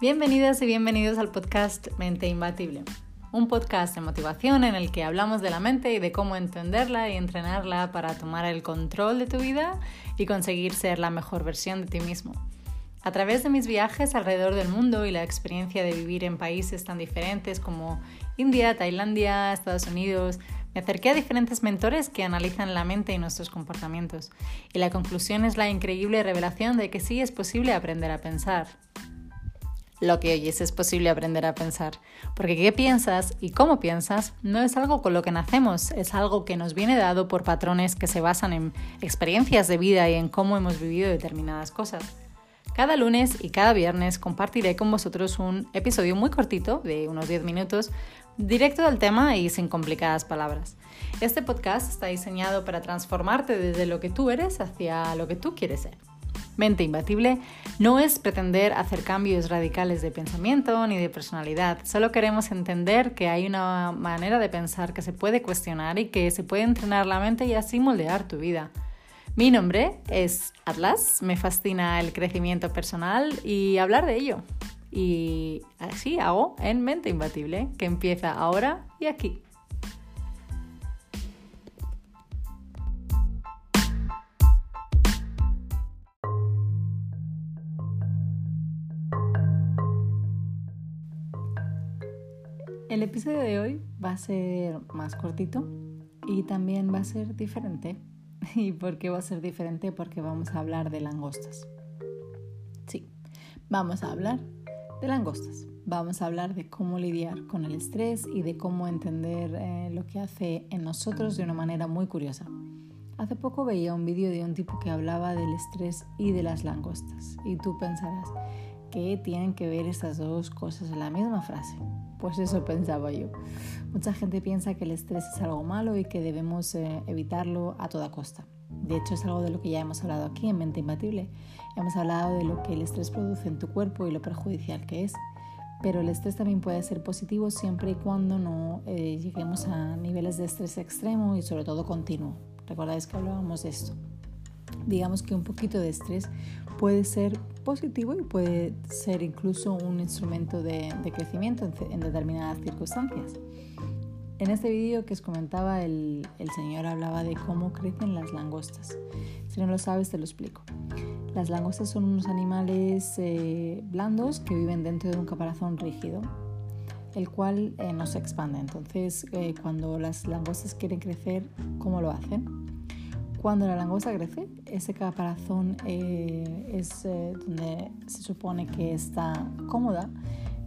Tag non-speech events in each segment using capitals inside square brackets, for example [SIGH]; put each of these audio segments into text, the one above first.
Bienvenidas y bienvenidos al podcast Mente Imbatible, un podcast de motivación en el que hablamos de la mente y de cómo entenderla y entrenarla para tomar el control de tu vida y conseguir ser la mejor versión de ti mismo. A través de mis viajes alrededor del mundo y la experiencia de vivir en países tan diferentes como India, Tailandia, Estados Unidos, me acerqué a diferentes mentores que analizan la mente y nuestros comportamientos, y la conclusión es la increíble revelación de que sí es posible aprender a pensar. Lo que oyes es posible aprender a pensar, porque qué piensas y cómo piensas no es algo con lo que nacemos, es algo que nos viene dado por patrones que se basan en experiencias de vida y en cómo hemos vivido determinadas cosas. Cada lunes y cada viernes compartiré con vosotros un episodio muy cortito, de unos 10 minutos, directo al tema y sin complicadas palabras. Este podcast está diseñado para transformarte desde lo que tú eres hacia lo que tú quieres ser. Mente imbatible no es pretender hacer cambios radicales de pensamiento ni de personalidad, solo queremos entender que hay una manera de pensar que se puede cuestionar y que se puede entrenar la mente y así moldear tu vida. Mi nombre es Atlas, me fascina el crecimiento personal y hablar de ello. Y así hago en Mente Imbatible, que empieza ahora y aquí. El episodio de hoy va a ser más cortito y también va a ser diferente [LAUGHS] ¿Y por qué va a ser diferente? Porque vamos a hablar de langostas. Sí, vamos a hablar de langostas. Vamos a hablar de cómo lidiar con el estrés y de cómo entender eh, lo que hace en nosotros de una manera muy curiosa. Hace poco veía un vídeo de un tipo que hablaba del estrés y de las langostas. Y tú pensarás, ¿qué tienen que ver estas dos cosas en la misma frase? Pues eso pensaba yo. Mucha gente piensa que el estrés es algo malo y que debemos eh, evitarlo a toda costa. De hecho, es algo de lo que ya hemos hablado aquí en Mente Imbatible. Hemos hablado de lo que el estrés produce en tu cuerpo y lo perjudicial que es. Pero el estrés también puede ser positivo siempre y cuando no eh, lleguemos a niveles de estrés extremo y sobre todo continuo. Recordáis que hablábamos de esto. Digamos que un poquito de estrés puede ser positivo y puede ser incluso un instrumento de, crecimiento en, determinadas circunstancias. En este vídeo que os comentaba, el, señor hablaba de cómo crecen las langostas. Si no lo sabes, te lo explico. Las langostas son unos animales eh, blandos que viven dentro de un caparazón rígido, el cual eh, no se expande. Entonces, eh, cuando las langostas quieren crecer, ¿cómo lo hacen? Cuando la langosta crece, ese caparazón eh, es eh, donde se supone que está cómoda,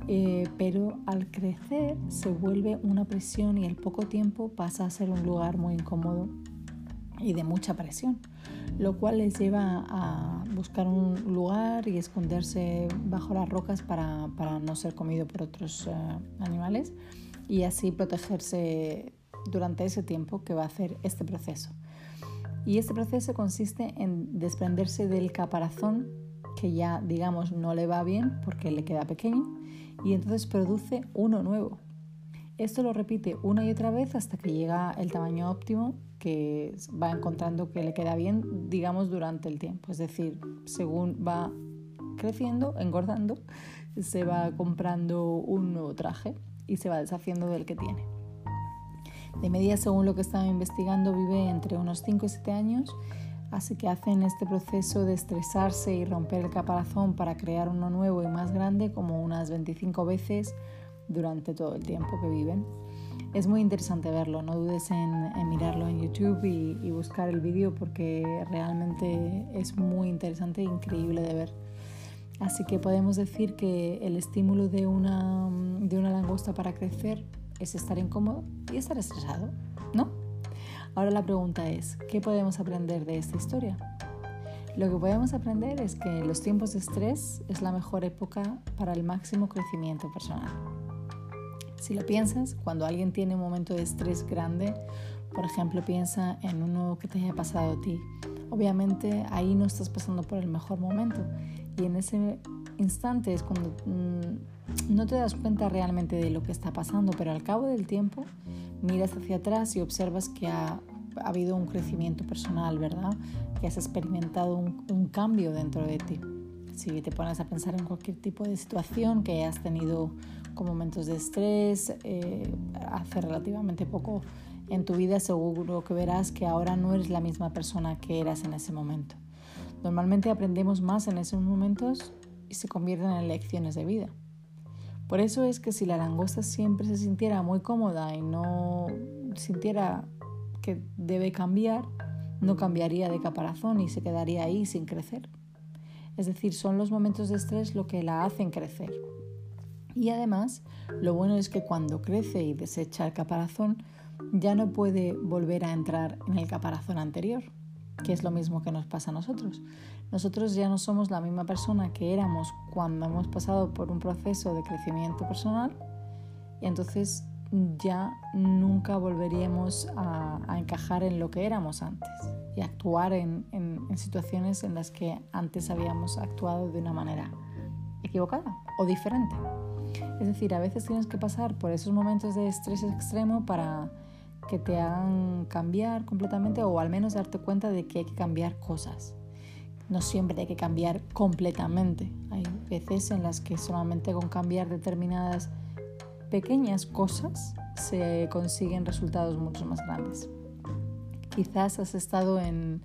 eh, pero al crecer se vuelve una presión y al poco tiempo pasa a ser un lugar muy incómodo y de mucha presión, lo cual les lleva a buscar un lugar y esconderse bajo las rocas para, para no ser comido por otros animales y así protegerse durante ese tiempo que va a hacer este proceso. Y este proceso consiste en desprenderse del caparazón que ya, digamos, no le va bien porque le queda pequeño y entonces produce uno nuevo. Esto lo repite una y otra vez hasta que llega el tamaño óptimo que va encontrando que le queda bien, digamos, durante el tiempo. Es decir, según va creciendo, engordando, se va comprando un nuevo traje y se va deshaciendo del que tiene. De media, según lo que estaba investigando, vive entre unos 5 y 7 años, así que hacen este proceso de estresarse y romper el caparazón para crear uno nuevo y más grande como unas 25 veces durante todo el tiempo que viven. Es muy interesante verlo, no dudes en, mirarlo en YouTube y, buscar el vídeo porque realmente es muy interesante e increíble de ver. Así que podemos decir que el estímulo de una, de una langosta para crecer es estar incómodo y estar estresado, ¿no? Ahora la pregunta es, ¿qué podemos aprender de esta historia? Lo que podemos aprender es que los tiempos de estrés es la mejor época para el máximo crecimiento personal. Si lo piensas, cuando alguien tiene un momento de estrés grande, por ejemplo, piensa en uno que te haya pasado a ti. Obviamente ahí no estás pasando por el mejor momento y en ese instante es cuando mm, no te das cuenta realmente de lo que está pasando, pero al cabo del tiempo miras hacia atrás y observas que ha, habido un crecimiento personal, ¿verdad? Que has experimentado un, cambio dentro de ti. Si te pones a pensar en cualquier tipo de situación que has tenido con momentos de estrés eh, hace relativamente poco en tu vida, seguro que verás que ahora no eres la misma persona que eras en ese momento. Normalmente aprendemos más en esos momentos y se convierten en lecciones de vida. Por eso es que si la langosta siempre se sintiera muy cómoda y no sintiera que debe cambiar, no cambiaría de caparazón y se quedaría ahí sin crecer. Es decir, son los momentos de estrés lo que la hacen crecer. Y además, lo bueno es que cuando crece y desecha el caparazón, ya no puede volver a entrar en el caparazón anterior, que es lo mismo que nos pasa a nosotros. Nosotros ya no somos la misma persona que éramos cuando hemos pasado por un proceso de crecimiento personal y entonces ya nunca volveríamos a, encajar en lo que éramos antes y actuar en, en situaciones en las que antes habíamos actuado de una manera equivocada o diferente. Es decir, a veces tienes que pasar por esos momentos de estrés extremo para que te hagan cambiar completamente o al menos darte cuenta de que hay que cambiar cosas. No siempre hay que cambiar completamente. Hay veces en las que solamente con cambiar determinadas pequeñas cosas se consiguen resultados mucho más grandes. Quizás has estado en,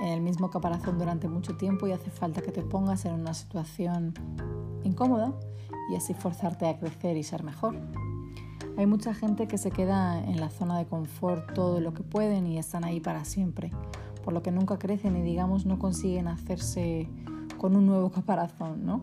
en el mismo caparazón durante mucho tiempo y hace falta que te pongas en una situación incómoda y así forzarte a crecer y ser mejor. Hay mucha gente que se queda en la zona de confort todo lo que pueden y están ahí para siempre, por lo que nunca crecen y digamos no consiguen hacerse con un nuevo [LAUGHS] caparazón, ¿no?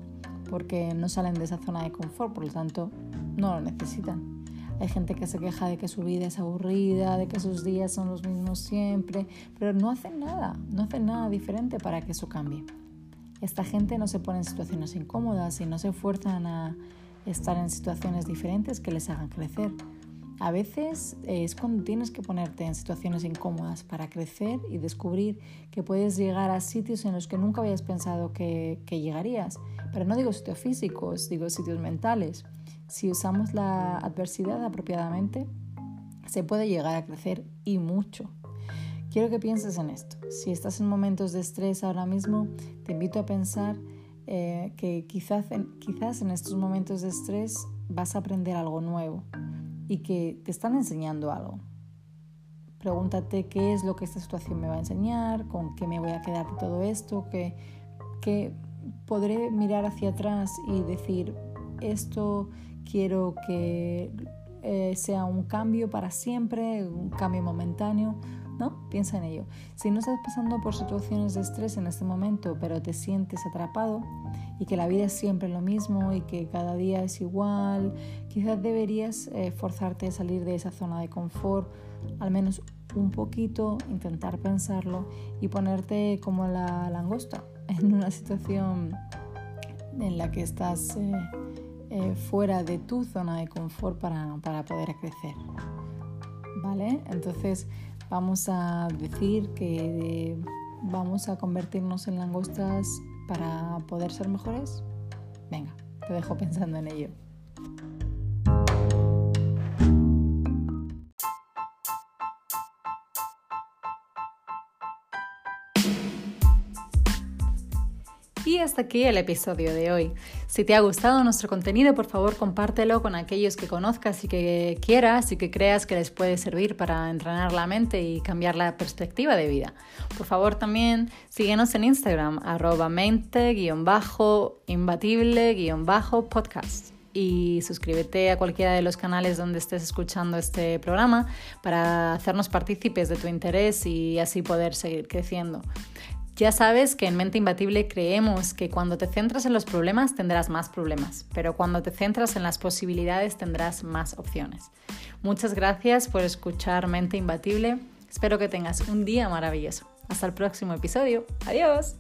Porque no salen de esa zona de confort, por lo tanto no lo necesitan. Hay gente que se queja de que su vida es aburrida, de que sus días son los mismos siempre, pero no hacen nada, no hacen nada diferente para que eso cambie. Esta gente no se pone en situaciones incómodas y no se esfuerzan a estar en situaciones diferentes que les hagan crecer. A veces es cuando tienes que ponerte en situaciones incómodas para crecer y descubrir que puedes llegar a sitios en los que nunca habías pensado que, llegarías. Pero no digo sitios físicos, digo sitios mentales. Si usamos la adversidad apropiadamente, se puede llegar a crecer y mucho. Quiero que pienses en esto. Si estás en momentos de estrés ahora mismo, te invito a pensar eh, que quizás en, quizás en estos momentos de estrés vas a aprender algo nuevo y que te están enseñando algo. Pregúntate qué es lo que esta situación me va a enseñar, con qué me voy a quedar de todo esto, que, que podré mirar hacia atrás y decir, esto quiero que eh, sea un cambio para siempre, un cambio momentáneo, ¿no? Piensa en ello. Si no estás pasando por situaciones de estrés en este momento, pero te sientes atrapado y que la vida es siempre lo mismo y que cada día es igual, quizás deberías eh, forzarte a salir de esa zona de confort, al menos un poquito, intentar pensarlo y ponerte como la langosta [LAUGHS] en una situación en la que estás eh, eh, fuera de tu zona de confort para, para poder crecer. ¿Vale? Entonces, vamos a decir que vamos a convertirnos en langostas para poder ser mejores? Venga, te dejo pensando en ello. Y hasta aquí el episodio de hoy. Si te ha gustado nuestro contenido, por favor compártelo con aquellos que conozcas y que quieras y que creas que les puede servir para entrenar la mente y cambiar la perspectiva de vida. Por favor también síguenos en Instagram, arroba mente-imbatible-podcast y suscríbete a cualquiera de los canales donde estés escuchando este programa para hacernos partícipes de tu interés y así poder seguir creciendo. Ya sabes que en Mente Imbatible creemos que cuando te centras en los problemas tendrás más problemas, pero cuando te centras en las posibilidades tendrás más opciones. Muchas gracias por escuchar Mente Imbatible. Espero que tengas un día maravilloso. Hasta el próximo episodio. Adiós.